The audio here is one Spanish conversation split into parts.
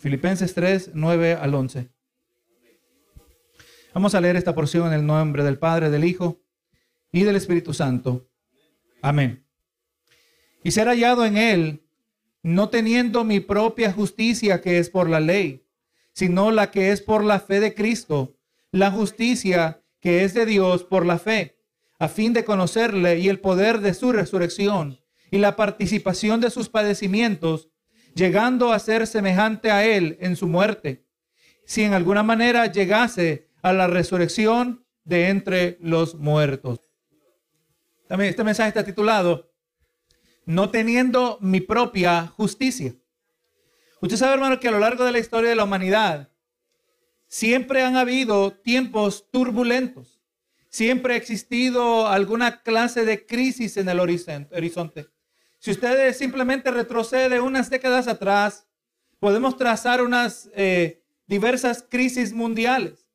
Filipenses 3, 9 al 11. Vamos a leer esta porción en el nombre del Padre, del Hijo y del Espíritu Santo. Amén. Y ser hallado en él, no teniendo mi propia justicia que es por la ley, sino la que es por la fe de Cristo, la justicia que es de Dios por la fe, a fin de conocerle y el poder de su resurrección y la participación de sus padecimientos, llegando a ser semejante a él en su muerte, si en alguna manera llegase a la resurrección de entre los muertos. También este mensaje está titulado No teniendo mi propia justicia. Usted sabe, hermano, que a lo largo de la historia de la humanidad siempre han habido tiempos turbulentos. Siempre ha existido alguna clase de crisis en el horizonte. Si usted simplemente retrocede unas décadas atrás, podemos trazar unas eh, diversas crisis mundiales.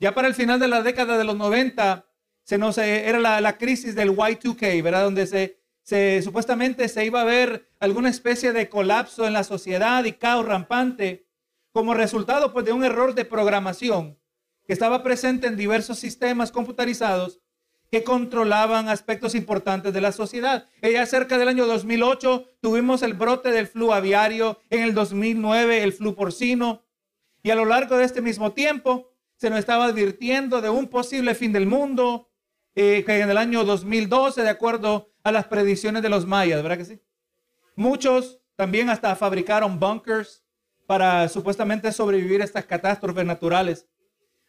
Ya para el final de la década de los 90, se nos, eh, era la, crisis del Y2K, ¿verdad? Donde se, se, supuestamente se iba a ver alguna especie de colapso en la sociedad y caos rampante como resultado pues, de un error de programación que estaba presente en diversos sistemas computarizados que controlaban aspectos importantes de la sociedad. Ya cerca del año 2008 tuvimos el brote del flu aviario, en el 2009 el flu porcino, y a lo largo de este mismo tiempo se nos estaba advirtiendo de un posible fin del mundo, eh, que en el año 2012, de acuerdo a las predicciones de los mayas, ¿verdad que sí? Muchos también hasta fabricaron bunkers para supuestamente sobrevivir a estas catástrofes naturales.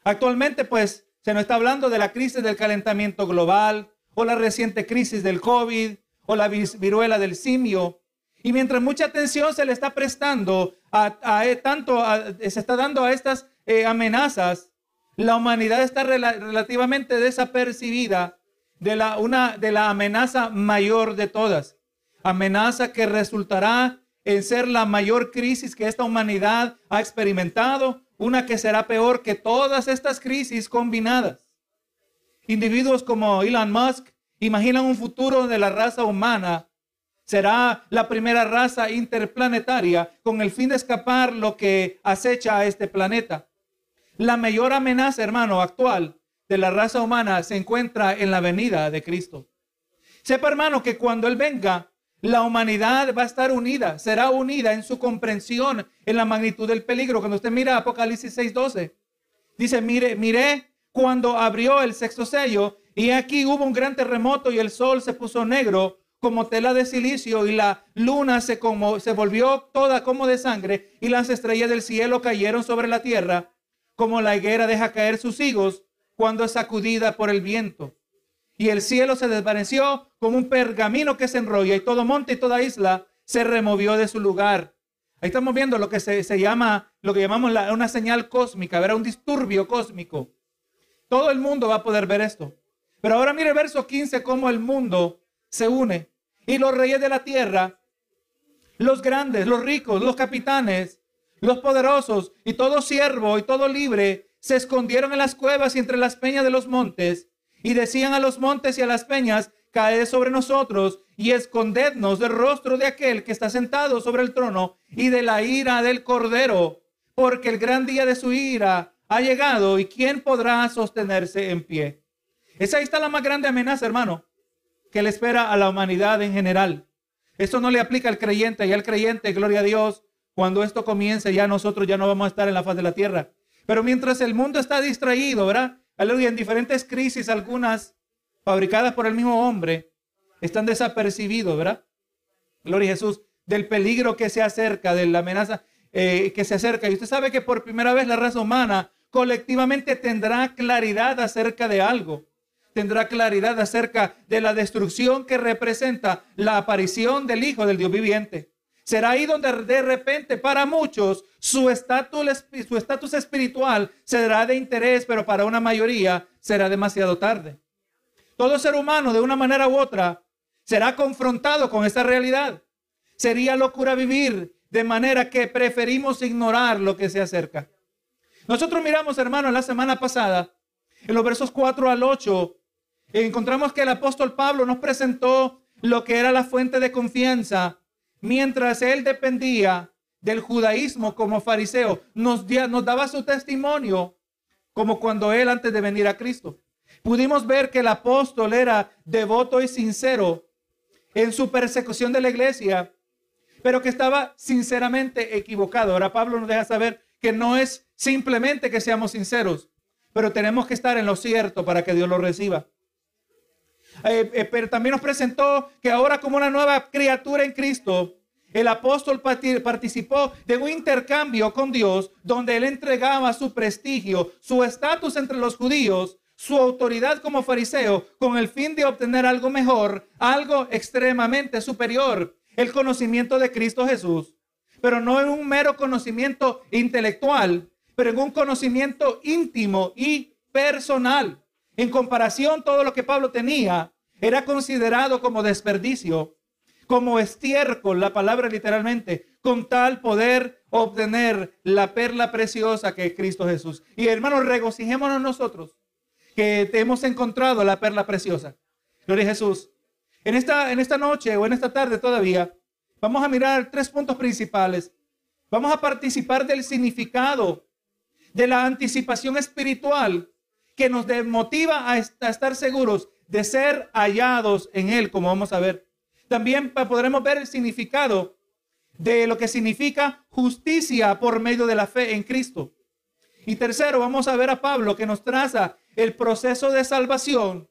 Actualmente, pues, se nos está hablando de la crisis del calentamiento global o la reciente crisis del COVID o la viruela del simio. Y mientras mucha atención se le está prestando a, eh, tanto, se está dando a estas eh, amenazas, la humanidad está relativamente desapercibida de la, una, de la amenaza mayor de todas. Amenaza que resultará en ser la mayor crisis que esta humanidad ha experimentado, una que será peor que todas estas crisis combinadas. Individuos como Elon Musk imaginan un futuro de la raza humana será la primera raza interplanetaria con el fin de escapar lo que acecha a este planeta. La mayor amenaza, hermano, actual de la raza humana se encuentra en la venida de Cristo. Sepa, hermano, que cuando Él venga, la humanidad va a estar unida, será unida en su comprensión en la magnitud del peligro. Cuando usted mira Apocalipsis 6:12, dice, mire, mire cuando abrió el sexto sello y aquí hubo un gran terremoto y el sol se puso negro como tela de silicio y la luna se, como, se volvió toda como de sangre y las estrellas del cielo cayeron sobre la tierra como la higuera deja caer sus higos cuando es sacudida por el viento. Y el cielo se desvaneció como un pergamino que se enrolla y todo monte y toda isla se removió de su lugar. Ahí estamos viendo lo que se, llama, lo que llamamos una señal cósmica, verá un disturbio cósmico. Todo el mundo va a poder ver esto. Pero ahora mire verso 15, cómo el mundo se une. Y los reyes de la tierra, los grandes, los ricos, los capitanes, los poderosos y todo siervo y todo libre se escondieron en las cuevas y entre las peñas de los montes y decían a los montes y a las peñas, caed sobre nosotros y escondednos del rostro de aquel que está sentado sobre el trono y de la ira del cordero, porque el gran día de su ira ha llegado y quién podrá sostenerse en pie. Esa está la más grande amenaza, hermano, que le espera a la humanidad en general. Eso no le aplica al creyente y al creyente, gloria a Dios, cuando esto comience, ya nosotros ya no vamos a estar en la faz de la tierra. Pero mientras el mundo está distraído, ¿verdad? Aleluya, en diferentes crisis, algunas fabricadas por el mismo hombre, están desapercibidos, ¿verdad? Gloria a Jesús, del peligro que se acerca, de la amenaza eh, que se acerca. Y usted sabe que por primera vez la raza humana colectivamente tendrá claridad acerca de algo. Tendrá claridad acerca de la destrucción que representa la aparición del Hijo del Dios viviente. Será ahí donde de repente para muchos su estatus su estatus espiritual será de interés, pero para una mayoría será demasiado tarde. Todo ser humano de una manera u otra será confrontado con esta realidad. Sería locura vivir de manera que preferimos ignorar lo que se acerca. Nosotros miramos, hermano, la semana pasada, en los versos 4 al 8, encontramos que el apóstol Pablo nos presentó lo que era la fuente de confianza mientras él dependía del judaísmo como fariseo, nos, nos daba su testimonio como cuando él antes de venir a Cristo. Pudimos ver que el apóstol era devoto y sincero en su persecución de la iglesia, pero que estaba sinceramente equivocado. Ahora Pablo nos deja saber que no es simplemente que seamos sinceros, pero tenemos que estar en lo cierto para que Dios lo reciba. Eh, eh, pero también nos presentó que ahora como una nueva criatura en Cristo, el apóstol participó de un intercambio con Dios donde él entregaba su prestigio, su estatus entre los judíos, su autoridad como fariseo con el fin de obtener algo mejor, algo extremadamente superior, el conocimiento de Cristo Jesús. Pero no en un mero conocimiento intelectual, pero en un conocimiento íntimo y personal. En comparación, todo lo que Pablo tenía era considerado como desperdicio como estiércol, la palabra literalmente, con tal poder obtener la perla preciosa que es Cristo Jesús. Y hermanos, regocijémonos nosotros que hemos encontrado la perla preciosa. Gloria a Jesús. En esta, en esta noche o en esta tarde todavía, vamos a mirar tres puntos principales. Vamos a participar del significado de la anticipación espiritual que nos motiva a estar seguros de ser hallados en Él, como vamos a ver. También podremos ver el significado de lo que significa justicia por medio de la fe en Cristo. Y tercero, vamos a ver a Pablo que nos traza el proceso de salvación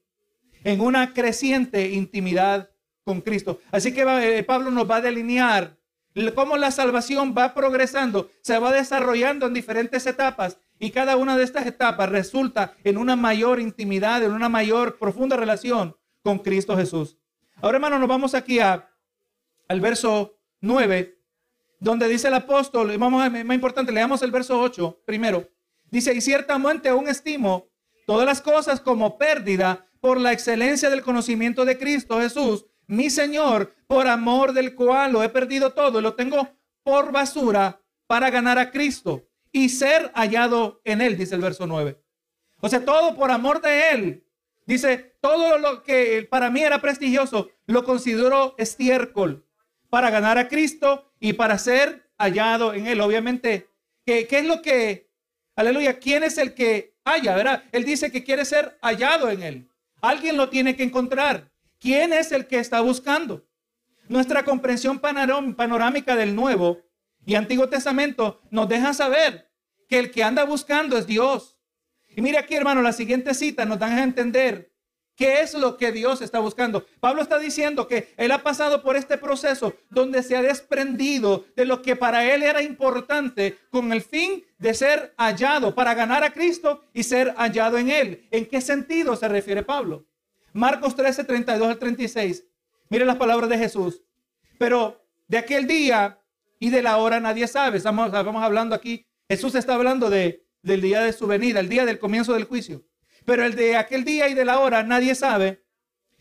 en una creciente intimidad con Cristo. Así que eh, Pablo nos va a delinear cómo la salvación va progresando, se va desarrollando en diferentes etapas y cada una de estas etapas resulta en una mayor intimidad, en una mayor profunda relación con Cristo Jesús. Ahora, hermano, nos vamos aquí a, al verso 9, donde dice el apóstol, vamos a, más importante, leamos el verso 8 primero. Dice, y ciertamente aún estimo todas las cosas como pérdida por la excelencia del conocimiento de Cristo Jesús, mi Señor, por amor del cual lo he perdido todo lo tengo por basura para ganar a Cristo y ser hallado en él, dice el verso 9. O sea, todo por amor de él. Dice, todo lo que para mí era prestigioso, lo considero estiércol para ganar a Cristo y para ser hallado en Él. Obviamente, ¿qué, qué es lo que, aleluya, quién es el que verdad? Él dice que quiere ser hallado en Él. Alguien lo tiene que encontrar. ¿Quién es el que está buscando? Nuestra comprensión panorámica del Nuevo y Antiguo Testamento nos deja saber que el que anda buscando es Dios. Y mire aquí, hermano, la siguiente cita nos dan a entender qué es lo que Dios está buscando. Pablo está diciendo que él ha pasado por este proceso donde se ha desprendido de lo que para él era importante con el fin de ser hallado, para ganar a Cristo y ser hallado en él. ¿En qué sentido se refiere Pablo? Marcos 13, 32 al 36. Mire las palabras de Jesús. Pero de aquel día y de la hora nadie sabe. Estamos, estamos hablando aquí. Jesús está hablando de del día de su venida, el día del comienzo del juicio. Pero el de aquel día y de la hora nadie sabe,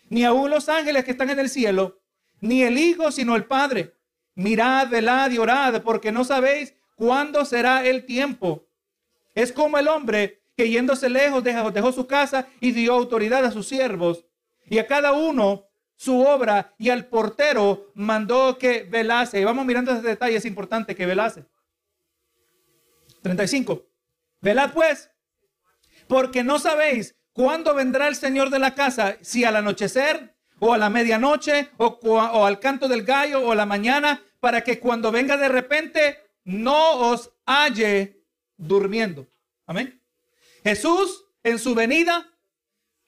ni aun los ángeles que están en el cielo, ni el Hijo, sino el Padre. Mirad, velad y orad, porque no sabéis cuándo será el tiempo. Es como el hombre que yéndose lejos dejó, dejó su casa y dio autoridad a sus siervos, y a cada uno su obra, y al portero mandó que velase. Y vamos mirando ese detalle, es importante que velase. 35. Velad pues, porque no sabéis cuándo vendrá el Señor de la casa, si al anochecer o a la medianoche o, al canto del gallo o a la mañana, para que cuando venga de repente no os halle durmiendo. Amén. Jesús en su venida,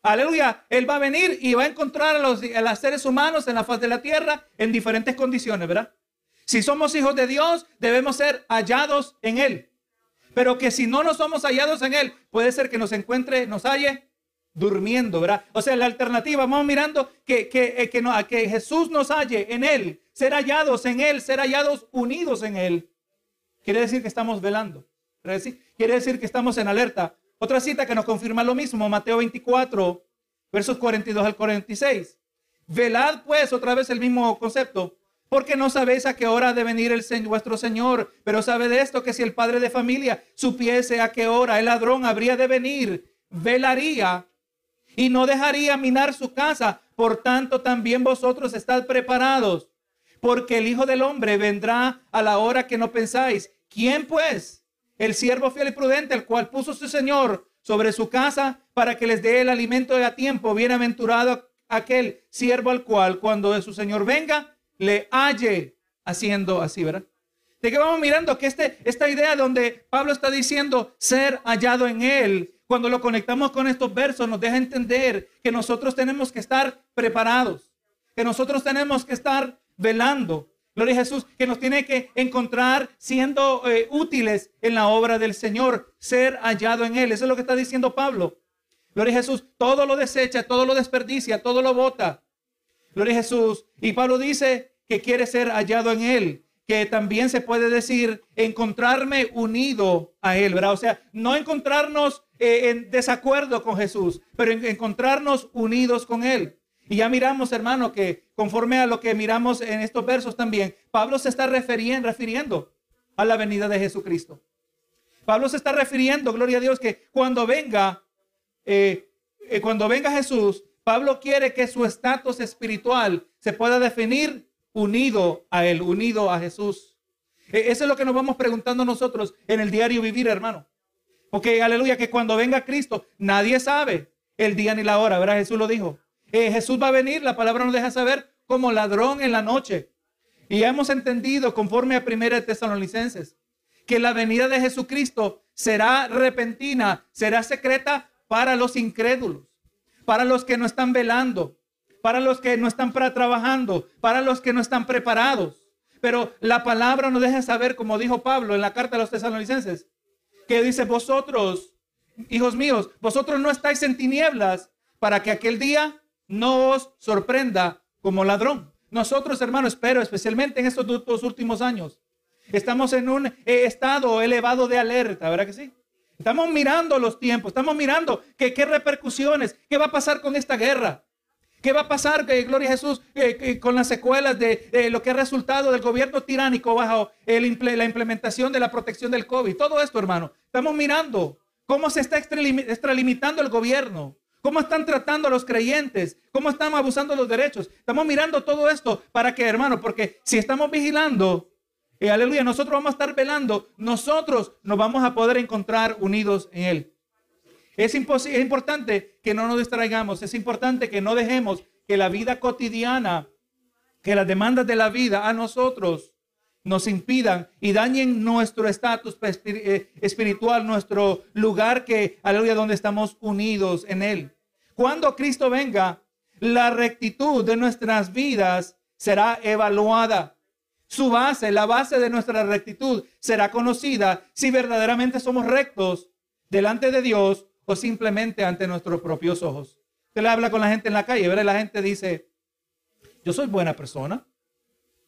aleluya, Él va a venir y va a encontrar a los, a los seres humanos en la faz de la tierra en diferentes condiciones, ¿verdad? Si somos hijos de Dios, debemos ser hallados en Él. Pero que si no nos somos hallados en Él, puede ser que nos encuentre, nos halle durmiendo, ¿verdad? O sea, la alternativa, vamos mirando que, que, eh, que, no, que Jesús nos halle en Él, ser hallados en Él, ser hallados unidos en Él. Quiere decir que estamos velando. Quiere decir, quiere decir que estamos en alerta. Otra cita que nos confirma lo mismo, Mateo 24, versos 42 al 46. Velad pues, otra vez el mismo concepto, porque no sabéis a qué hora ha de venir el Señor, vuestro Señor. Pero sabe de esto que si el padre de familia supiese a qué hora el ladrón habría de venir, velaría y no dejaría minar su casa. Por tanto, también vosotros estad preparados, porque el Hijo del Hombre vendrá a la hora que no pensáis. ¿Quién pues? El siervo fiel y prudente, el cual puso su Señor sobre su casa para que les dé el alimento a tiempo. Bienaventurado aquel siervo al cual cuando su Señor venga, le halle haciendo así, ¿verdad? De que vamos mirando que este, esta idea donde Pablo está diciendo ser hallado en él, cuando lo conectamos con estos versos, nos deja entender que nosotros tenemos que estar preparados, que nosotros tenemos que estar velando. Gloria a Jesús, que nos tiene que encontrar siendo eh, útiles en la obra del Señor, ser hallado en Él. Eso es lo que está diciendo Pablo. Gloria a Jesús, todo lo desecha, todo lo desperdicia, todo lo bota. Gloria a Jesús. Y Pablo dice que quiere ser hallado en Él que también se puede decir encontrarme unido a Él, ¿verdad? O sea, no encontrarnos eh, en desacuerdo con Jesús, pero encontrarnos unidos con Él. Y ya miramos, hermano, que conforme a lo que miramos en estos versos también, Pablo se está refiriendo, a la venida de Jesucristo. Pablo se está refiriendo, gloria a Dios, que cuando venga, eh, eh, cuando venga Jesús, Pablo quiere que su estatus espiritual se pueda definir unido a Él, unido a Jesús. E, eso es lo que nos vamos preguntando nosotros en el diario vivir, hermano. Porque, aleluya, que cuando venga Cristo, nadie sabe el día ni la hora, ¿verdad? Jesús lo dijo. Eh, Jesús va a venir, la palabra nos deja saber, como ladrón en la noche. Y hemos entendido, conforme a Primera de Tesalonicenses, que la venida de Jesucristo será repentina, será secreta para los incrédulos, para los que no están velando, para los que no están para trabajando, para los que no están preparados. Pero la palabra nos deja saber, como dijo Pablo en la carta a los tesalonicenses, que dice, vosotros, hijos míos, vosotros no estáis en tinieblas para que aquel día no os sorprenda como ladrón. Nosotros, hermanos, espero especialmente en estos dos últimos años, estamos en un estado elevado de alerta, ¿verdad que sí? Estamos mirando los tiempos, estamos mirando qué repercusiones, qué va a pasar con esta guerra. ¿Qué va a pasar, eh, gloria a Jesús, eh, eh, con las secuelas de lo que ha resultado del gobierno tiránico bajo la implementación de la protección del COVID? Todo esto, hermano. Estamos mirando cómo se está extralimitando el gobierno, cómo están tratando a los creyentes, cómo están abusando de los derechos. Estamos mirando todo esto para que, hermano, porque si estamos vigilando, aleluya, nosotros vamos a estar velando, nosotros nos vamos a poder encontrar unidos en Él. Es, es importante que no nos distraigamos, es importante que no dejemos que la vida cotidiana, que las demandas de la vida a nosotros nos impidan y dañen nuestro estatus eh, espiritual, nuestro lugar que, aleluya, donde estamos unidos en Él. Cuando Cristo venga, la rectitud de nuestras vidas será evaluada. Su base, la base de nuestra rectitud será conocida si verdaderamente somos rectos delante de Dios o simplemente ante nuestros propios ojos. Usted le habla con la gente en la calle, ¿verdad? la gente dice, yo soy buena persona,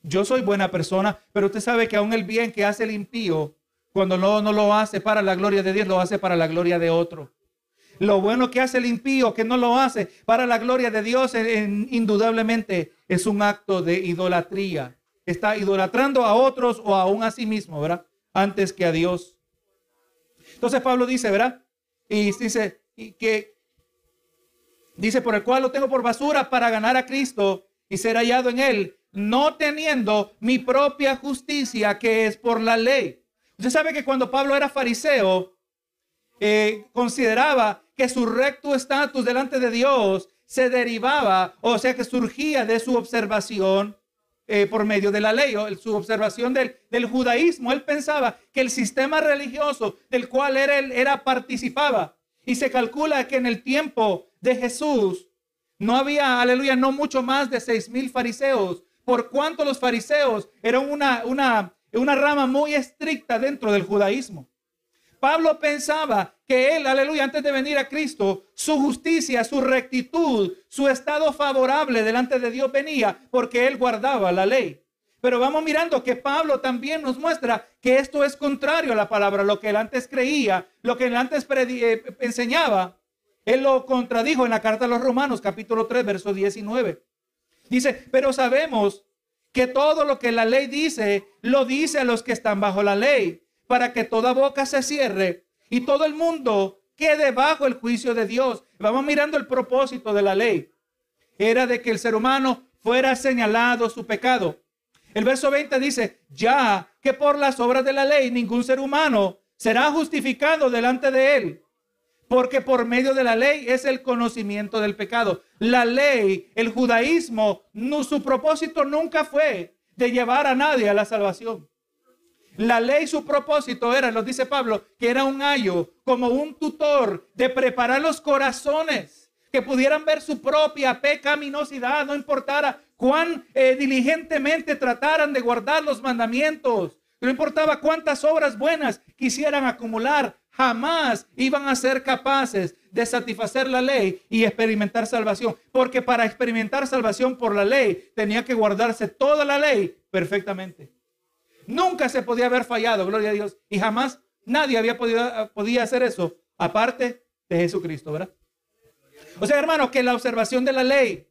yo soy buena persona, pero usted sabe que aún el bien que hace el impío, cuando no, no lo hace para la gloria de Dios, lo hace para la gloria de otro. Lo bueno que hace el impío, que no lo hace para la gloria de Dios, indudablemente es un acto de idolatría. Está idolatrando a otros o aún a sí mismo, ¿verdad? Antes que a Dios. Entonces Pablo dice, ¿verdad? Y dice que dice por el cual lo tengo por basura para ganar a Cristo y ser hallado en él, no teniendo mi propia justicia que es por la ley. Usted sabe que cuando Pablo era fariseo, eh, consideraba que su recto estatus delante de Dios se derivaba, o sea que surgía de su observación eh, por medio de la ley o su observación del, judaísmo. Él pensaba que el sistema religioso del cual era, él era participaba. Y se calcula que en el tiempo de Jesús no había, aleluya, no mucho más de seis mil fariseos. Por cuanto los fariseos eran una, una, una rama muy estricta dentro del judaísmo. Pablo pensaba que él, aleluya, antes de venir a Cristo, su justicia, su rectitud, su estado favorable delante de Dios venía porque él guardaba la ley. Pero vamos mirando que Pablo también nos muestra que esto es contrario a la palabra, lo que él antes creía, lo que él antes eh, enseñaba. Él lo contradijo en la carta a los Romanos, capítulo 3, verso 19. Dice, pero sabemos que todo lo que la ley dice, lo dice a los que están bajo la ley para que toda boca se cierre y todo el mundo quede bajo el juicio de Dios. Vamos mirando el propósito de la ley. Era de que el ser humano fuera señalado su pecado. El verso 20 dice, ya que por las obras de la ley ningún ser humano será justificado delante de él, porque por medio de la ley es el conocimiento del pecado. La ley, el judaísmo, su propósito nunca fue de llevar a nadie a la salvación. La ley, su propósito era, lo dice Pablo, que era un ayo, como un tutor de preparar los corazones, que pudieran ver su propia pecaminosidad, no importara cuán eh, diligentemente trataran de guardar los mandamientos. No importaba cuántas obras buenas quisieran acumular, jamás iban a ser capaces de satisfacer la ley y experimentar salvación. Porque para experimentar salvación por la ley tenía que guardarse toda la ley perfectamente. Nunca se podía haber fallado, gloria a Dios. Y jamás nadie había podido podía hacer eso aparte de Jesucristo, ¿verdad? O sea, hermano, que la observación de la ley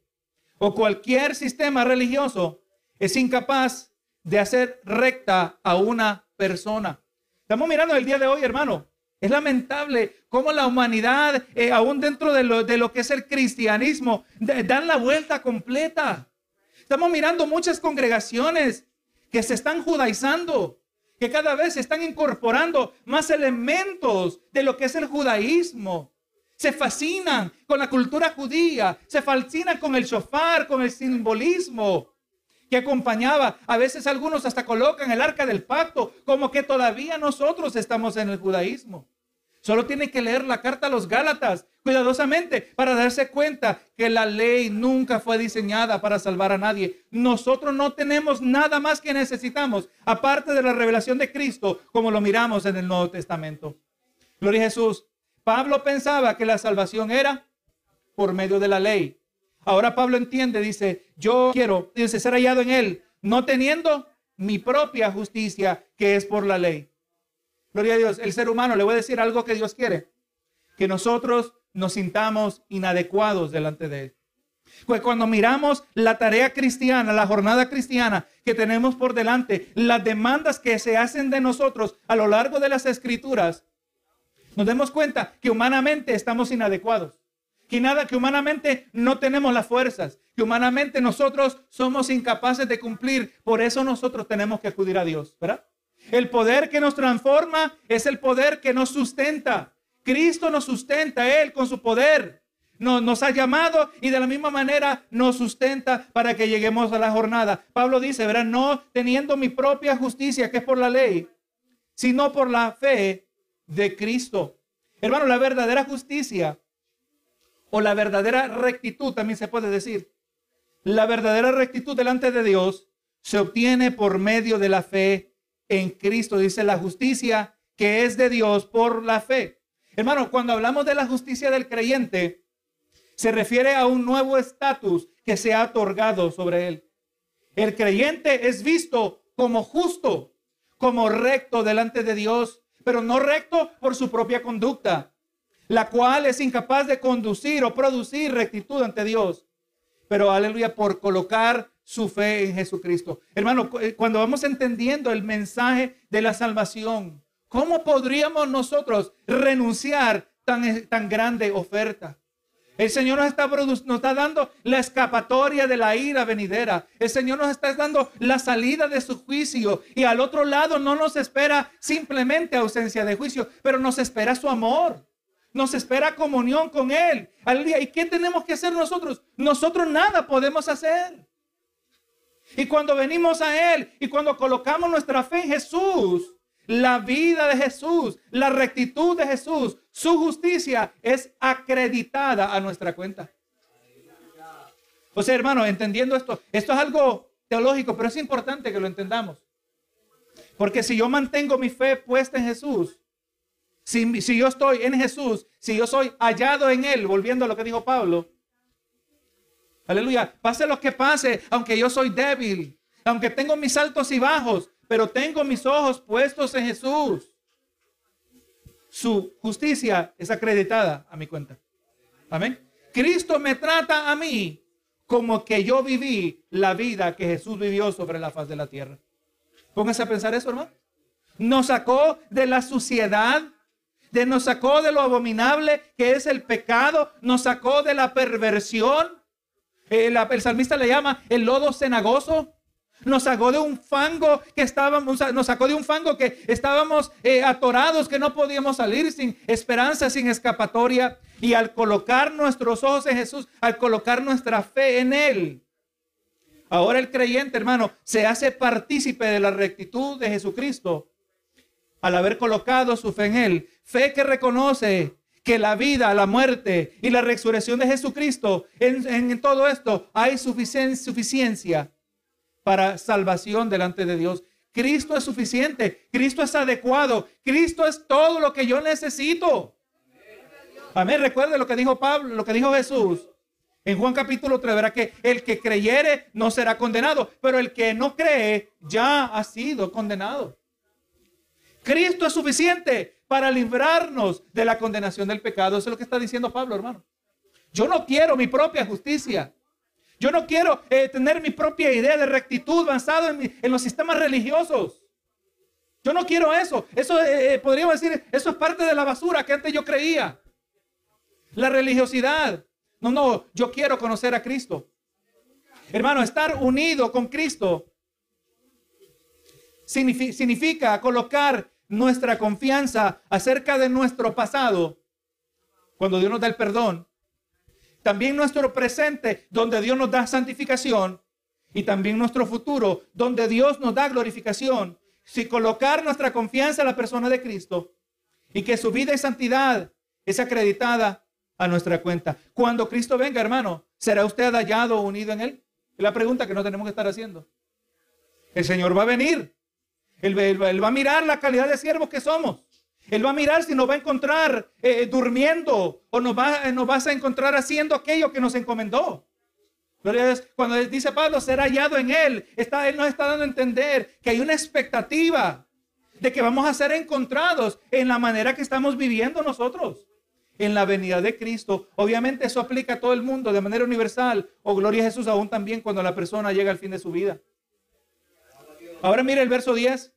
o cualquier sistema religioso es incapaz de hacer recta a una persona. Estamos mirando el día de hoy, hermano. Es lamentable cómo la humanidad, eh, aún dentro de lo, de lo, que es el cristianismo, dan la vuelta completa. Estamos mirando muchas congregaciones que se están judaizando, que cada vez se están incorporando más elementos de lo que es el judaísmo se fascinan con la cultura judía, se fascinan con el shofar, con el simbolismo que acompañaba. A veces algunos hasta colocan el arca del pacto como que todavía nosotros estamos en el judaísmo. Solo tiene que leer la carta a los Gálatas cuidadosamente para darse cuenta que la ley nunca fue diseñada para salvar a nadie. Nosotros no tenemos nada más que necesitamos aparte de la revelación de Cristo como lo miramos en el Nuevo Testamento. Gloria a Jesús. Pablo pensaba que la salvación era por medio de la ley. Ahora Pablo entiende, dice, yo quiero dice, ser hallado en él, no teniendo mi propia justicia que es por la ley. Gloria a Dios, el ser humano, le voy a decir algo que Dios quiere, que nosotros nos sintamos inadecuados delante de él. Pues cuando miramos la tarea cristiana, la jornada cristiana que tenemos por delante, las demandas que se hacen de nosotros a lo largo de las escrituras, nos demos cuenta que humanamente estamos inadecuados. Que nada, que humanamente no tenemos las fuerzas, que humanamente nosotros somos incapaces de cumplir. Por eso nosotros tenemos que acudir a Dios, ¿verdad? El poder que nos transforma es el poder que nos sustenta. Cristo nos sustenta, Él con su poder. Nos, nos, ha llamado y de la misma manera nos sustenta para que lleguemos a la jornada. Pablo dice, ¿verdad? No teniendo mi propia justicia, que es por la ley, sino por la fe de Cristo. Hermano, la verdadera justicia o la verdadera rectitud también se puede decir. La verdadera rectitud delante de Dios se obtiene por medio de la fe en Cristo. Dice la justicia que es de Dios por la fe. Hermano, cuando hablamos de la justicia del creyente, se refiere a un nuevo estatus que se ha otorgado sobre él. El creyente es visto como justo, como recto delante de Dios pero no recto por su propia conducta, la cual es incapaz de conducir o producir rectitud ante Dios. Pero aleluya, por colocar su fe en Jesucristo. Hermano, eh, cuando vamos entendiendo el mensaje de la salvación, ¿cómo podríamos nosotros renunciar tan, tan grande oferta? El Señor nos está, nos está dando la escapatoria de la ira venidera. El Señor nos está dando la salida de su juicio. Y al otro lado no nos espera simplemente ausencia de juicio, pero nos espera su amor. Nos espera comunión con Él. ¿Y qué tenemos que hacer nosotros? Nosotros nada podemos hacer. Y cuando venimos a Él y cuando colocamos nuestra fe en Jesús, la vida de Jesús, la rectitud de Jesús, su justicia es acreditada a nuestra cuenta. O sea, hermano, entendiendo esto, esto es algo teológico, pero es importante que lo entendamos. Porque si yo mantengo mi fe puesta en Jesús, si, si yo estoy en Jesús, si yo soy hallado en Él, volviendo a lo que dijo Pablo, aleluya, pase lo que pase, aunque yo soy débil, aunque tengo mis altos y bajos, pero tengo mis ojos puestos en Jesús. Su justicia es acreditada a mi cuenta. Amén. Cristo me trata a mí como que yo viví la vida que Jesús vivió sobre la faz de la tierra. Póngase a pensar eso, hermano. Nos sacó de la suciedad, de, nos sacó de lo abominable que es el pecado, nos sacó de la perversión. El, el salmista le llama el lodo cenagoso Nos sacó de un fango que estábamos, nos sacó de un fango que estábamos eh, atorados, que no podíamos salir sin esperanza, sin escapatoria. Y al colocar nuestros ojos en Jesús, al colocar nuestra fe en Él, ahora el creyente, hermano, se hace partícipe de la rectitud de Jesucristo al haber colocado su fe en Él. Fe que reconoce que la vida, la muerte y la resurrección de Jesucristo, en, todo esto hay suficiencia para salvación delante de Dios. Cristo es suficiente, Cristo es adecuado, Cristo es todo lo que yo necesito. Amén. Recuerde lo que dijo Pablo, lo que dijo Jesús. En Juan capítulo 3 verá que el que creyere no será condenado, pero el que no cree ya ha sido condenado. Cristo es suficiente para librarnos de la condenación del pecado. Eso es lo que está diciendo Pablo, hermano. Yo no quiero mi propia justicia. Yo no quiero eh, tener mi propia idea de rectitud basado en, los sistemas religiosos. Yo no quiero eso. Eso eh, eh, podríamos decir, eso es parte de la basura que antes yo creía. La religiosidad. No, no, yo quiero conocer a Cristo. Hermano, estar unido con Cristo significa colocar nuestra confianza acerca de nuestro pasado, cuando Dios nos da el perdón, también nuestro presente, donde Dios nos da santificación, y también nuestro futuro, donde Dios nos da glorificación, si colocar nuestra confianza en la persona de Cristo y que su vida y santidad es acreditada a nuestra cuenta. Cuando Cristo venga, hermano, ¿será usted hallado unido en Él? Es la pregunta que no tenemos que estar haciendo. El Señor va a venir. Él, va a mirar la calidad de siervos que somos. Él va a mirar si nos va a encontrar eh, durmiendo o nos, va, nos vas a encontrar haciendo aquello que nos encomendó. Cuando dice Pablo, ser hallado en Él, está, Él nos está dando a entender que hay una expectativa de que vamos a ser encontrados en la manera que estamos viviendo nosotros, en la venida de Cristo. Obviamente eso aplica a todo el mundo de manera universal, o gloria a Jesús aún también cuando la persona llega al fin de su vida. Ahora mire el verso 10.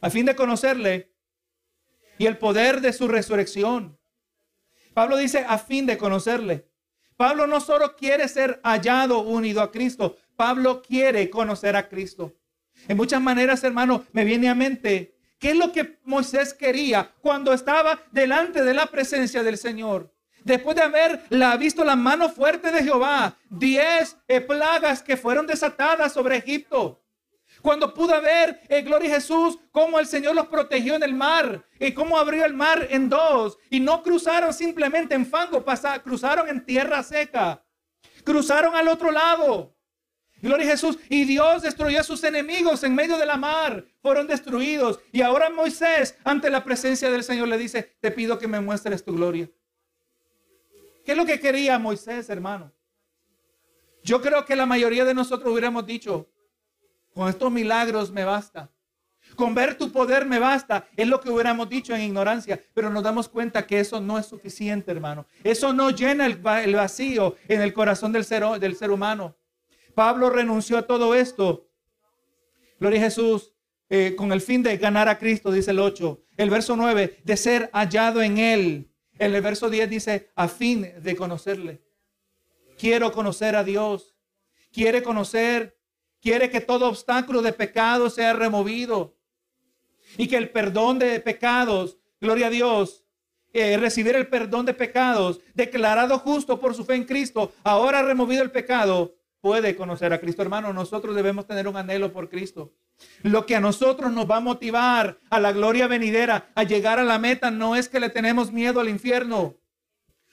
A fin de conocerle y el poder de su resurrección. Pablo dice a fin de conocerle. Pablo no solo quiere ser hallado unido a Cristo, Pablo quiere conocer a Cristo. En muchas maneras, hermano, me viene a mente qué es lo que Moisés quería cuando estaba delante de la presencia del Señor. Después de haber la, visto la mano fuerte de Jehová, diez plagas que fueron desatadas sobre Egipto. Cuando pudo ver, eh, gloria Jesús, cómo el Señor los protegió en el mar y cómo abrió el mar en dos. Y no cruzaron simplemente en fango, cruzaron en tierra seca. Cruzaron al otro lado. Gloria Jesús. Y Dios destruyó a sus enemigos en medio de la mar. Fueron destruidos. Y ahora Moisés, ante la presencia del Señor, le dice, te pido que me muestres tu gloria. ¿Qué es lo que quería Moisés, hermano? Yo creo que la mayoría de nosotros hubiéramos dicho, con estos milagros me basta. Con ver tu poder me basta. Es lo que hubiéramos dicho en ignorancia. Pero nos damos cuenta que eso no es suficiente, hermano. Eso no llena el, vacío en el corazón del ser, del ser humano. Pablo renunció a todo esto. Gloria a Jesús. Eh, con el fin de ganar a Cristo, dice el 8. El verso 9, de ser hallado en Él. En el verso 10 dice, a fin de conocerle. Quiero conocer a Dios. Quiere conocer quiere que todo obstáculo de pecado sea removido y que el perdón de pecados, gloria a Dios, eh, recibir el perdón de pecados, declarado justo por su fe en Cristo, ahora removido el pecado, puede conocer a Cristo. Hermano, nosotros debemos tener un anhelo por Cristo. Lo que a nosotros nos va a motivar a la gloria venidera, a llegar a la meta, no es que le tenemos miedo al infierno.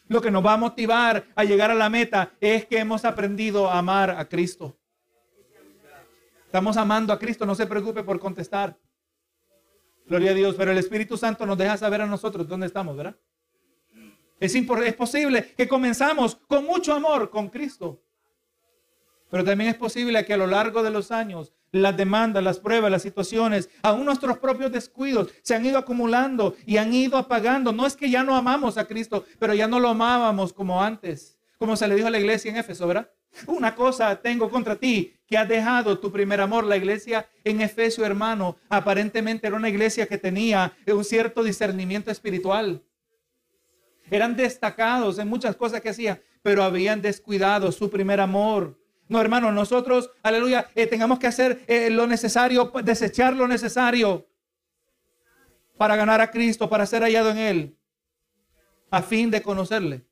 Lo que nos va a motivar a llegar a la meta es que hemos aprendido a amar a Cristo. Estamos amando a Cristo, no se preocupe por contestar. Gloria a Dios, pero el Espíritu Santo nos deja saber a nosotros dónde estamos, ¿verdad? Es, es posible que comenzamos con mucho amor con Cristo, pero también es posible que a lo largo de los años las demandas, las pruebas, las situaciones, aún nuestros propios descuidos se han ido acumulando y han ido apagando. No es que ya no amamos a Cristo, pero ya no lo amábamos como antes, como se le dijo a la iglesia en Éfeso, ¿verdad? Una cosa tengo contra ti, que has dejado tu primer amor. La iglesia en Efesio, hermano, aparentemente era una iglesia que tenía un cierto discernimiento espiritual. Eran destacados en muchas cosas que hacían, pero habían descuidado su primer amor. No, hermano, nosotros, aleluya, eh, tengamos que hacer eh, lo necesario, desechar lo necesario para ganar a Cristo, para ser hallado en Él, a fin de conocerle,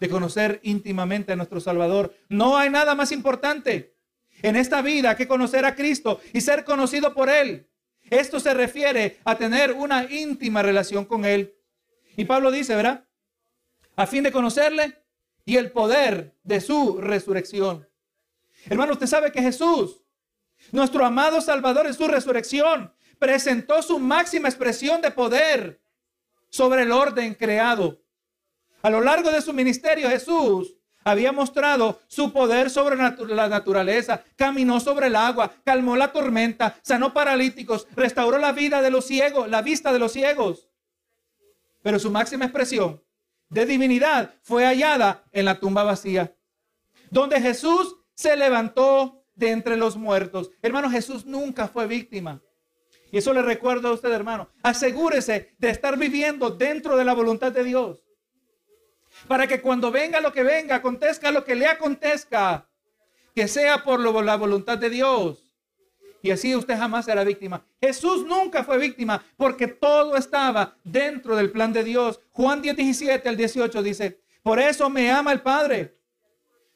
de conocer íntimamente a nuestro Salvador. No hay nada más importante en esta vida que conocer a Cristo y ser conocido por Él. Esto se refiere a tener una íntima relación con Él. Y Pablo dice, ¿verdad? A fin de conocerle y el poder de su resurrección. Hermano, usted sabe que Jesús, nuestro amado Salvador en su resurrección, presentó su máxima expresión de poder sobre el orden creado. A lo largo de su ministerio, Jesús había mostrado su poder sobre la naturaleza, caminó sobre el agua, calmó la tormenta, sanó paralíticos, restauró la vida de los ciegos, la vista de los ciegos. Pero su máxima expresión de divinidad fue hallada en la tumba vacía, donde Jesús se levantó de entre los muertos. Hermano, Jesús nunca fue víctima. Y eso le recuerdo a usted, hermano. Asegúrese de estar viviendo dentro de la voluntad de Dios. Para que cuando venga lo que venga, acontezca lo que le acontezca, que sea por la voluntad de Dios. Y así usted jamás será víctima. Jesús nunca fue víctima porque todo estaba dentro del plan de Dios. Juan 10, 17 al 18 dice, por eso me ama el Padre,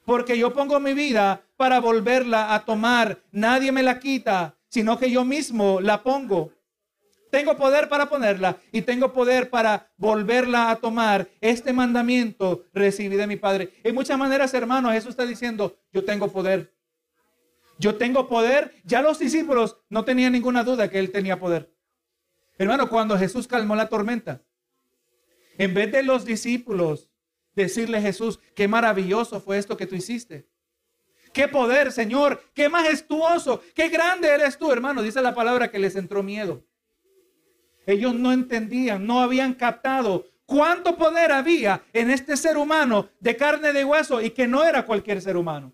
porque yo pongo mi vida para volverla a tomar. Nadie me la quita, sino que yo mismo la pongo. Tengo poder para ponerla y tengo poder para volverla a tomar. Este mandamiento recibí de mi Padre. En muchas maneras, hermano, Jesús está diciendo, yo tengo poder. Yo tengo poder. Ya los discípulos no tenían ninguna duda que él tenía poder. Hermano, cuando Jesús calmó la tormenta, en vez de los discípulos decirle a Jesús, qué maravilloso fue esto que tú hiciste. Qué poder, Señor, qué majestuoso, qué grande eres tú, hermano. Dice la palabra que les entró miedo. Ellos no entendían, no habían captado cuánto poder había en este ser humano de carne de hueso y que no era cualquier ser humano.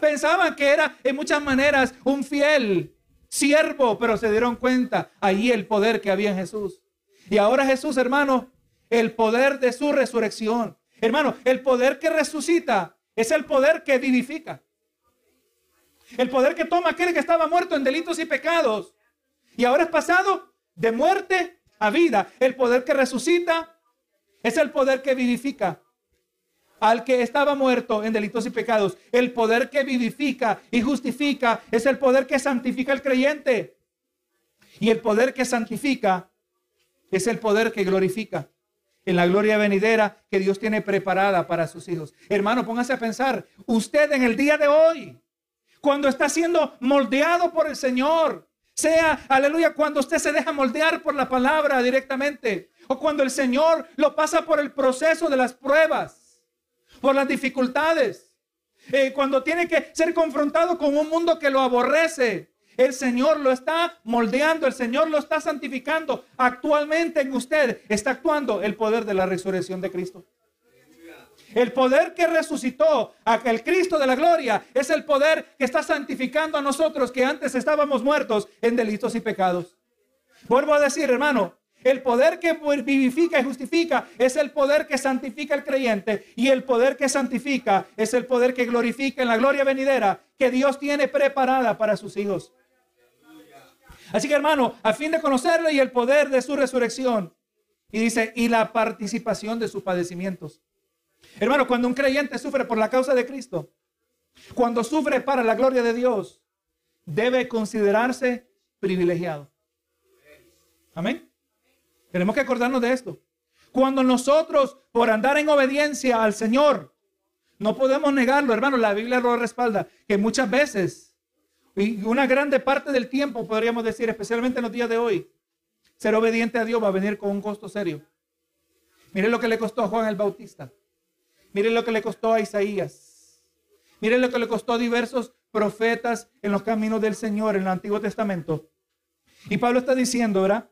Pensaban que era en muchas maneras un fiel siervo, pero se dieron cuenta ahí el poder que había en Jesús. Y ahora Jesús, hermano, el poder de su resurrección. Hermano, el poder que resucita es el poder que vivifica. El poder que toma aquel que estaba muerto en delitos y pecados. Y ahora es pasado de muerte a vida. El poder que resucita es el poder que vivifica al que estaba muerto en delitos y pecados. El poder que vivifica y justifica es el poder que santifica al creyente. Y el poder que santifica es el poder que glorifica en la gloria venidera que Dios tiene preparada para sus hijos. Hermano, póngase a pensar, usted en el día de hoy, cuando está siendo moldeado por el Señor, sea, aleluya, cuando usted se deja moldear por la palabra directamente, o cuando el Señor lo pasa por el proceso de las pruebas, por las dificultades. Eh, cuando tiene que ser confrontado con un mundo que lo aborrece, el Señor lo está moldeando, el Señor lo está santificando. Actualmente en usted está actuando el poder de la resurrección de Cristo. El poder que resucitó a el Cristo de la gloria es el poder que está santificando a nosotros que antes estábamos muertos en delitos y pecados. Vuelvo a decir, hermano, el poder que vivifica y justifica es el poder que santifica al creyente y el poder que santifica es el poder que glorifica en la gloria venidera que Dios tiene preparada para sus hijos. Así que hermano, a fin de conocerle y el poder de su resurrección. Y dice, y la participación de sus padecimientos. Hermano, cuando un creyente sufre por la causa de Cristo, cuando sufre para la gloria de Dios, debe considerarse privilegiado. Amén. Tenemos que acordarnos de esto. Cuando nosotros, por andar en obediencia al Señor, no podemos negarlo, hermano, la Biblia lo respalda, que muchas veces, y una grande parte del tiempo, podríamos decir, especialmente en los días de hoy, ser obediente a Dios va a venir con un costo serio. Miren lo que le costó a Juan el Bautista. Miren lo que le costó a Isaías. Miren lo que le costó a diversos profetas en los caminos del Señor en el Antiguo Testamento. Y Pablo está diciendo, ¿verdad?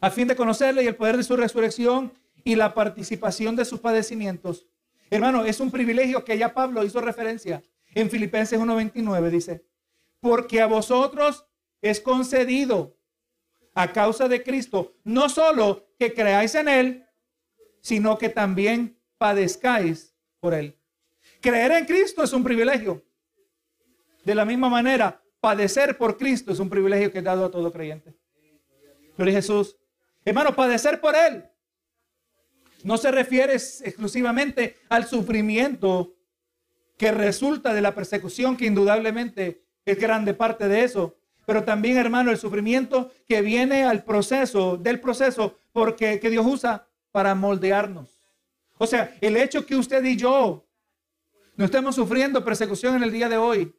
a fin de conocerle y el poder de su resurrección y la participación de sus padecimientos. Hermano, es un privilegio que ya Pablo hizo referencia en Filipenses 1:29, dice, porque a vosotros es concedido a causa de Cristo, no solo que creáis en Él, sino que también padezcáis por Él. creer en Cristo es un privilegio. De la misma manera, padecer por Cristo es un privilegio que es dado a todo creyente. Pero Jesús, hermano, padecer por Él no se refiere exclusivamente al sufrimiento que resulta de la persecución, que indudablemente es grande parte de eso, pero también, hermano, el sufrimiento que viene al proceso, del proceso, porque que Dios usa para moldearnos. O sea, el hecho que usted y yo no estemos sufriendo persecución en el día de hoy,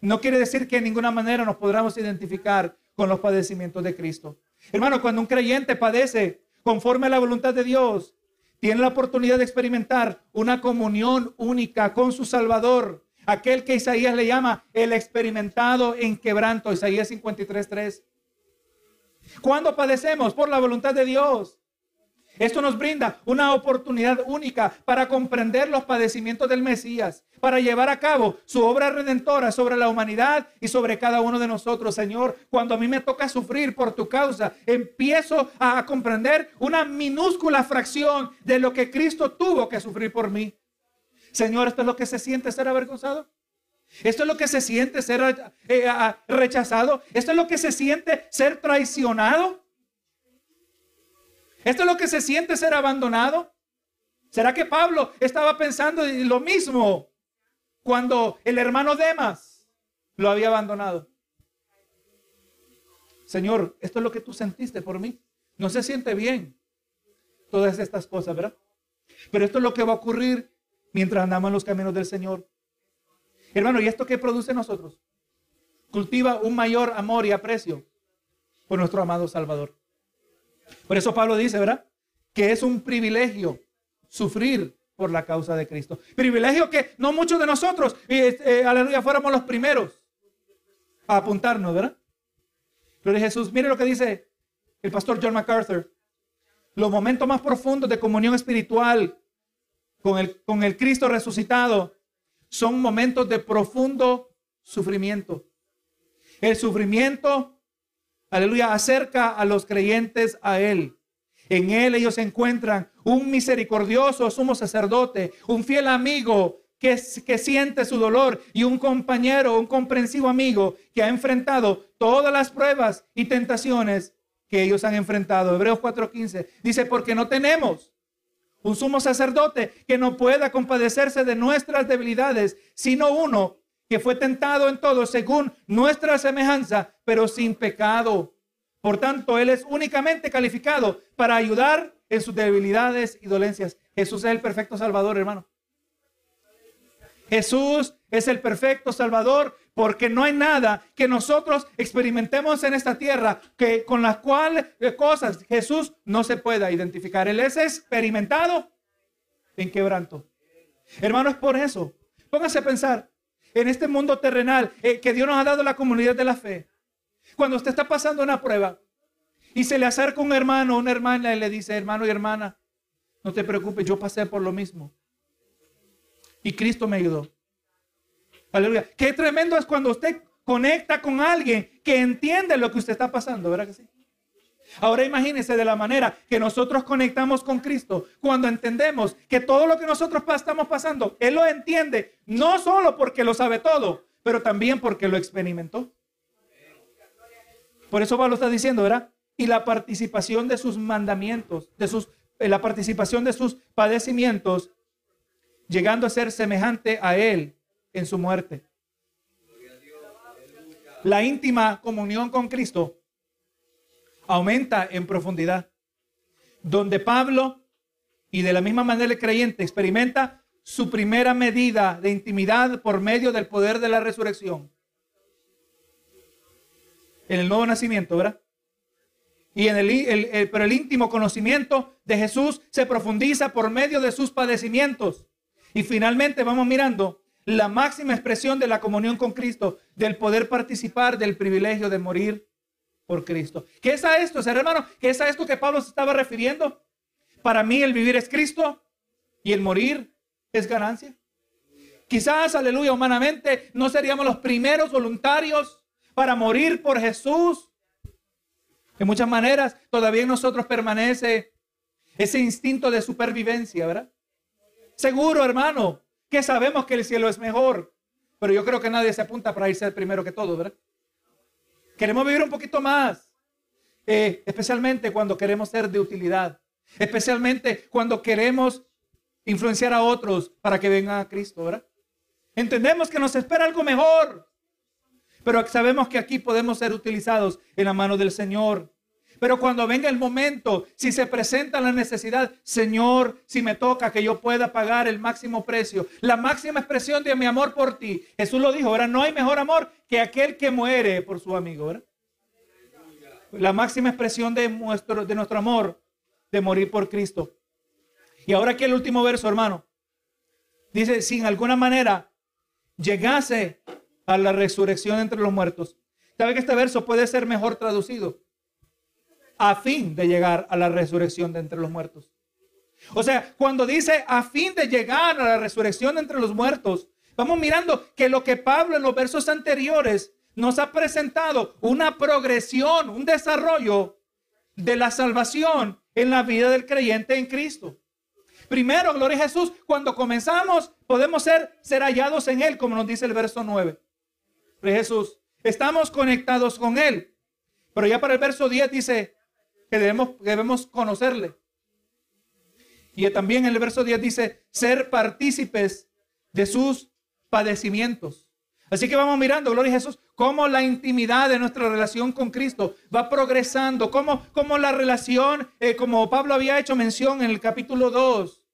no quiere decir que de ninguna manera nos podamos identificar con los padecimientos de Cristo. Hermano, cuando un creyente padece conforme a la voluntad de Dios, tiene la oportunidad de experimentar una comunión única con su Salvador, aquel que Isaías le llama el experimentado en quebranto, Isaías 53.3. Cuando padecemos por la voluntad de Dios, esto nos brinda una oportunidad única para comprender los padecimientos del Mesías, para llevar a cabo su obra redentora sobre la humanidad y sobre cada uno de nosotros. Señor, cuando a mí me toca sufrir por tu causa, empiezo a comprender una minúscula fracción de lo que Cristo tuvo que sufrir por mí. Señor, ¿esto es lo que se siente ser avergonzado? ¿Esto es lo que se siente ser eh, rechazado? ¿Esto es lo que se siente ser traicionado? ¿Esto es lo que se siente ser abandonado? ¿Será que Pablo estaba pensando en lo mismo cuando el hermano Demas lo había abandonado? Señor, esto es lo que tú sentiste por mí. No se siente bien todas estas cosas, ¿verdad? Pero esto es lo que va a ocurrir mientras andamos en los caminos del Señor. Hermano, ¿y esto qué produce nosotros? Cultiva un mayor amor y aprecio por nuestro amado Salvador. Por eso Pablo dice, ¿verdad? Que es un privilegio sufrir por la causa de Cristo. Privilegio que no muchos de nosotros, eh, eh, aleluya, fuéramos los primeros a apuntarnos, ¿verdad? Gloria a Jesús. Mire lo que dice el pastor John MacArthur. Los momentos más profundos de comunión espiritual con el, con el Cristo resucitado son momentos de profundo sufrimiento. El sufrimiento aleluya, acerca a los creyentes a Él. En Él ellos encuentran un misericordioso sumo sacerdote, un fiel amigo que, que siente su dolor y un compañero, un comprensivo amigo que ha enfrentado todas las pruebas y tentaciones que ellos han enfrentado. Hebreos 4:15 dice, porque no tenemos un sumo sacerdote que no pueda compadecerse de nuestras debilidades, sino uno que fue tentado en todo según nuestra semejanza, pero sin pecado. Por tanto, Él es únicamente calificado para ayudar en sus debilidades y dolencias. Jesús es el perfecto Salvador, hermano. Jesús es el perfecto Salvador porque no hay nada que nosotros experimentemos en esta tierra que con las cuales eh, cosas Jesús no se pueda identificar. Él es experimentado en quebranto. Hermano, es por eso. Póngase a pensar, en este mundo terrenal eh, que Dios nos ha dado la comunidad de la fe. Cuando usted está pasando una prueba y se le acerca un hermano o una hermana y le dice, hermano y hermana, no te preocupes, yo pasé por lo mismo. Y Cristo me ayudó. Aleluya. Qué tremendo es cuando usted conecta con alguien que entiende lo que usted está pasando, ¿verdad que sí? Ahora imagínense de la manera que nosotros conectamos con Cristo cuando entendemos que todo lo que nosotros estamos pasando, Él lo entiende, no solo porque lo sabe todo, pero también porque lo experimentó. Por eso Pablo está diciendo, ¿verdad? Y la participación de sus mandamientos, de sus, eh, la participación de sus padecimientos, llegando a ser semejante a Él en su muerte. La íntima comunión con Cristo aumenta en profundidad. Donde Pablo y de la misma manera el creyente experimenta su primera medida de intimidad por medio del poder de la resurrección. En el nuevo nacimiento, ¿verdad? Y en el, pero el íntimo conocimiento de Jesús se profundiza por medio de sus padecimientos. Y finalmente vamos mirando la máxima expresión de la comunión con Cristo, del poder participar del privilegio de morir por Cristo. ¿Qué es a esto, hermano? ¿Qué es a esto que Pablo se estaba refiriendo? Para mí el vivir es Cristo y el morir es ganancia. Quizás, aleluya, humanamente no seríamos los primeros voluntarios para morir por Jesús. De muchas maneras todavía en nosotros permanece ese instinto de supervivencia, ¿verdad? Seguro, hermano, que sabemos que el cielo es mejor, pero yo creo que nadie se apunta para irse primero que todo, ¿verdad? Queremos vivir un poquito más, eh, especialmente cuando queremos ser de utilidad, especialmente cuando queremos influenciar a otros para que vengan a Cristo, ¿verdad? Entendemos que nos espera algo mejor, pero sabemos que aquí podemos ser utilizados en la mano del Señor. Pero cuando venga el momento, si se presenta la necesidad, Señor, si me toca que yo pueda pagar el máximo precio, la máxima expresión de mi amor por ti. Jesús lo dijo, ahora no hay mejor amor que aquel que muere por su amigo. La máxima expresión de nuestro, de nuestro amor, de morir por Cristo. Y ahora aquí el último verso, hermano. Dice, si en alguna manera llegase a la resurrección entre los muertos. ¿Sabe que este verso puede ser mejor traducido? A fin de llegar a la resurrección de entre los muertos. O sea, cuando dice a fin de llegar a la resurrección de entre los muertos, vamos mirando que lo que Pablo en los versos anteriores nos ha presentado, una progresión, un desarrollo de la salvación en la vida del creyente en Cristo. Primero, gloria a Jesús, cuando comenzamos podemos ser, ser hallados en Él, como nos dice el verso 9. Jesús. Estamos conectados con Él. Pero ya para el verso 10 dice que debemos, debemos conocerle. Y también en el verso 10 dice ser partícipes de sus padecimientos. Así que vamos mirando, gloria a Jesús, cómo la intimidad de nuestra relación con Cristo va progresando, cómo, cómo la relación, eh, como Pablo había hecho mención en el capítulo 2,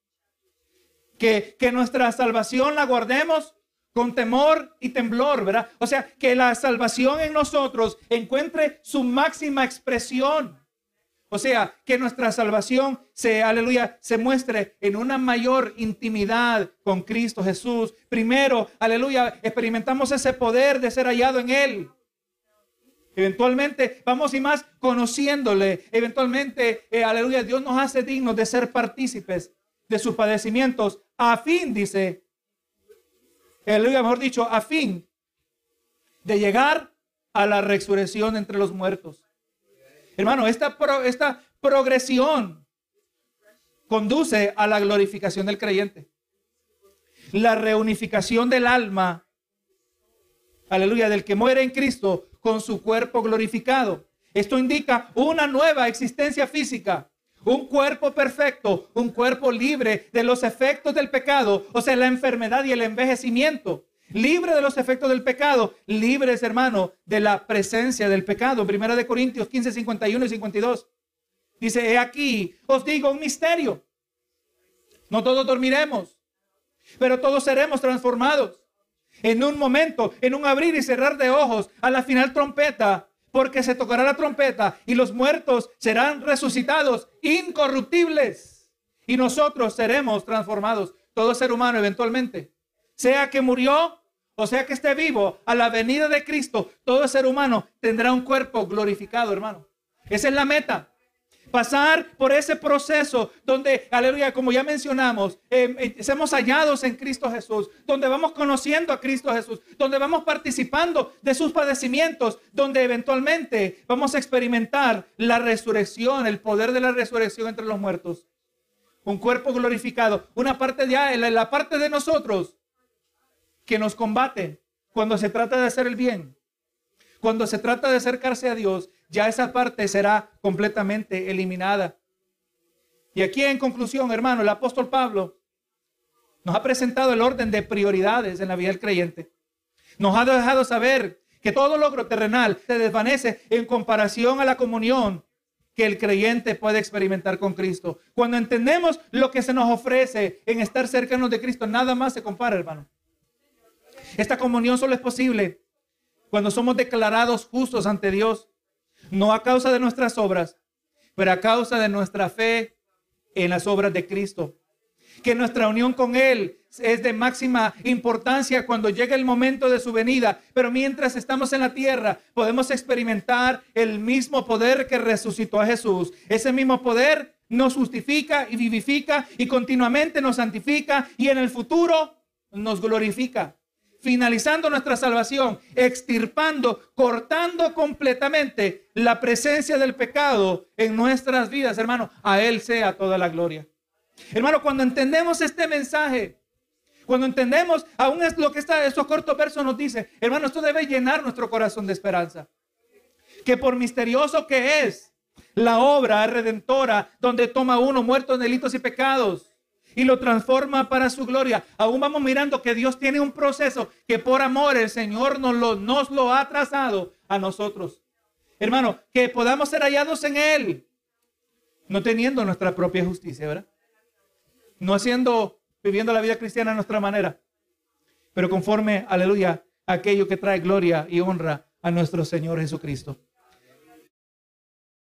que, que nuestra salvación la guardemos con temor y temblor, ¿verdad? O sea, que la salvación en nosotros encuentre su máxima expresión. O sea, que nuestra salvación se, aleluya, se muestre en una mayor intimidad con Cristo Jesús. Primero, aleluya, experimentamos ese poder de ser hallado en Él. Eventualmente vamos y más conociéndole. Eventualmente, eh, aleluya, Dios nos hace dignos de ser partícipes de sus padecimientos a fin, dice, aleluya, mejor dicho, a fin de llegar a la resurrección entre los muertos. Hermano, esta, esta progresión conduce a la glorificación del creyente. La reunificación del alma, aleluya, del que muere en Cristo con su cuerpo glorificado. Esto indica una nueva existencia física un cuerpo perfecto, un cuerpo libre de los efectos del pecado, o sea, la enfermedad y el envejecimiento. Libre de los efectos del pecado, libres, hermano, de la presencia del pecado. Primera de Corintios 15, 51 y 52. Dice, he aquí, os digo un misterio. No todos dormiremos, pero todos seremos transformados. En un momento, en un abrir y cerrar de ojos, a la final trompeta, porque se tocará la trompeta y los muertos serán resucitados incorruptibles y nosotros seremos transformados. Todo ser humano eventualmente, sea que murió o sea que esté vivo, a la venida de Cristo, todo ser humano tendrá un cuerpo glorificado, hermano. Esa es la meta pasar por ese proceso donde, aleluya, como ya mencionamos, eh, eh, somos hallados en Cristo Jesús, donde vamos conociendo a Cristo Jesús, donde vamos participando de sus padecimientos, donde eventualmente vamos a experimentar la resurrección, el poder de la resurrección entre los muertos. Un cuerpo glorificado, una parte de la parte de nosotros que nos combate cuando se trata de hacer el bien, cuando se trata de acercarse a Dios ya esa parte será completamente eliminada. Y aquí en conclusión, hermano, el apóstol Pablo nos ha presentado el orden de prioridades en la vida del creyente. Nos ha dejado saber que todo logro terrenal se desvanece en comparación a la comunión que el creyente puede experimentar con Cristo. Cuando entendemos lo que se nos ofrece en estar cercanos de Cristo, nada más se compara, hermano. Esta comunión solo es posible cuando somos declarados justos ante Dios no a causa de nuestras obras, pero a causa de nuestra fe en las obras de Cristo. Que nuestra unión con Él es de máxima importancia cuando llega el momento de su venida. Pero mientras estamos en la tierra, podemos experimentar el mismo poder que resucitó a Jesús. Ese mismo poder nos justifica y vivifica y continuamente nos santifica y en el futuro nos glorifica finalizando nuestra salvación, extirpando, cortando completamente la presencia del pecado en nuestras vidas, hermano. A Él sea toda la gloria. Hermano, cuando entendemos este mensaje, Cuando entendemos, aún es lo que está, esos cortos versos nos dice, hermano, esto debe llenar nuestro corazón de esperanza. Que por misterioso que es la obra redentora, donde toma uno muerto en delitos y pecados y lo transforma para su gloria. Aún vamos mirando que Dios tiene un proceso que por amor el Señor nos lo, nos lo ha trazado a nosotros. Hermano, que podamos ser hallados en Él, no teniendo nuestra propia justicia, ¿verdad? No haciendo, viviendo la vida cristiana a nuestra manera, pero conforme, aleluya, aquello que trae gloria y honra a nuestro Señor Jesucristo.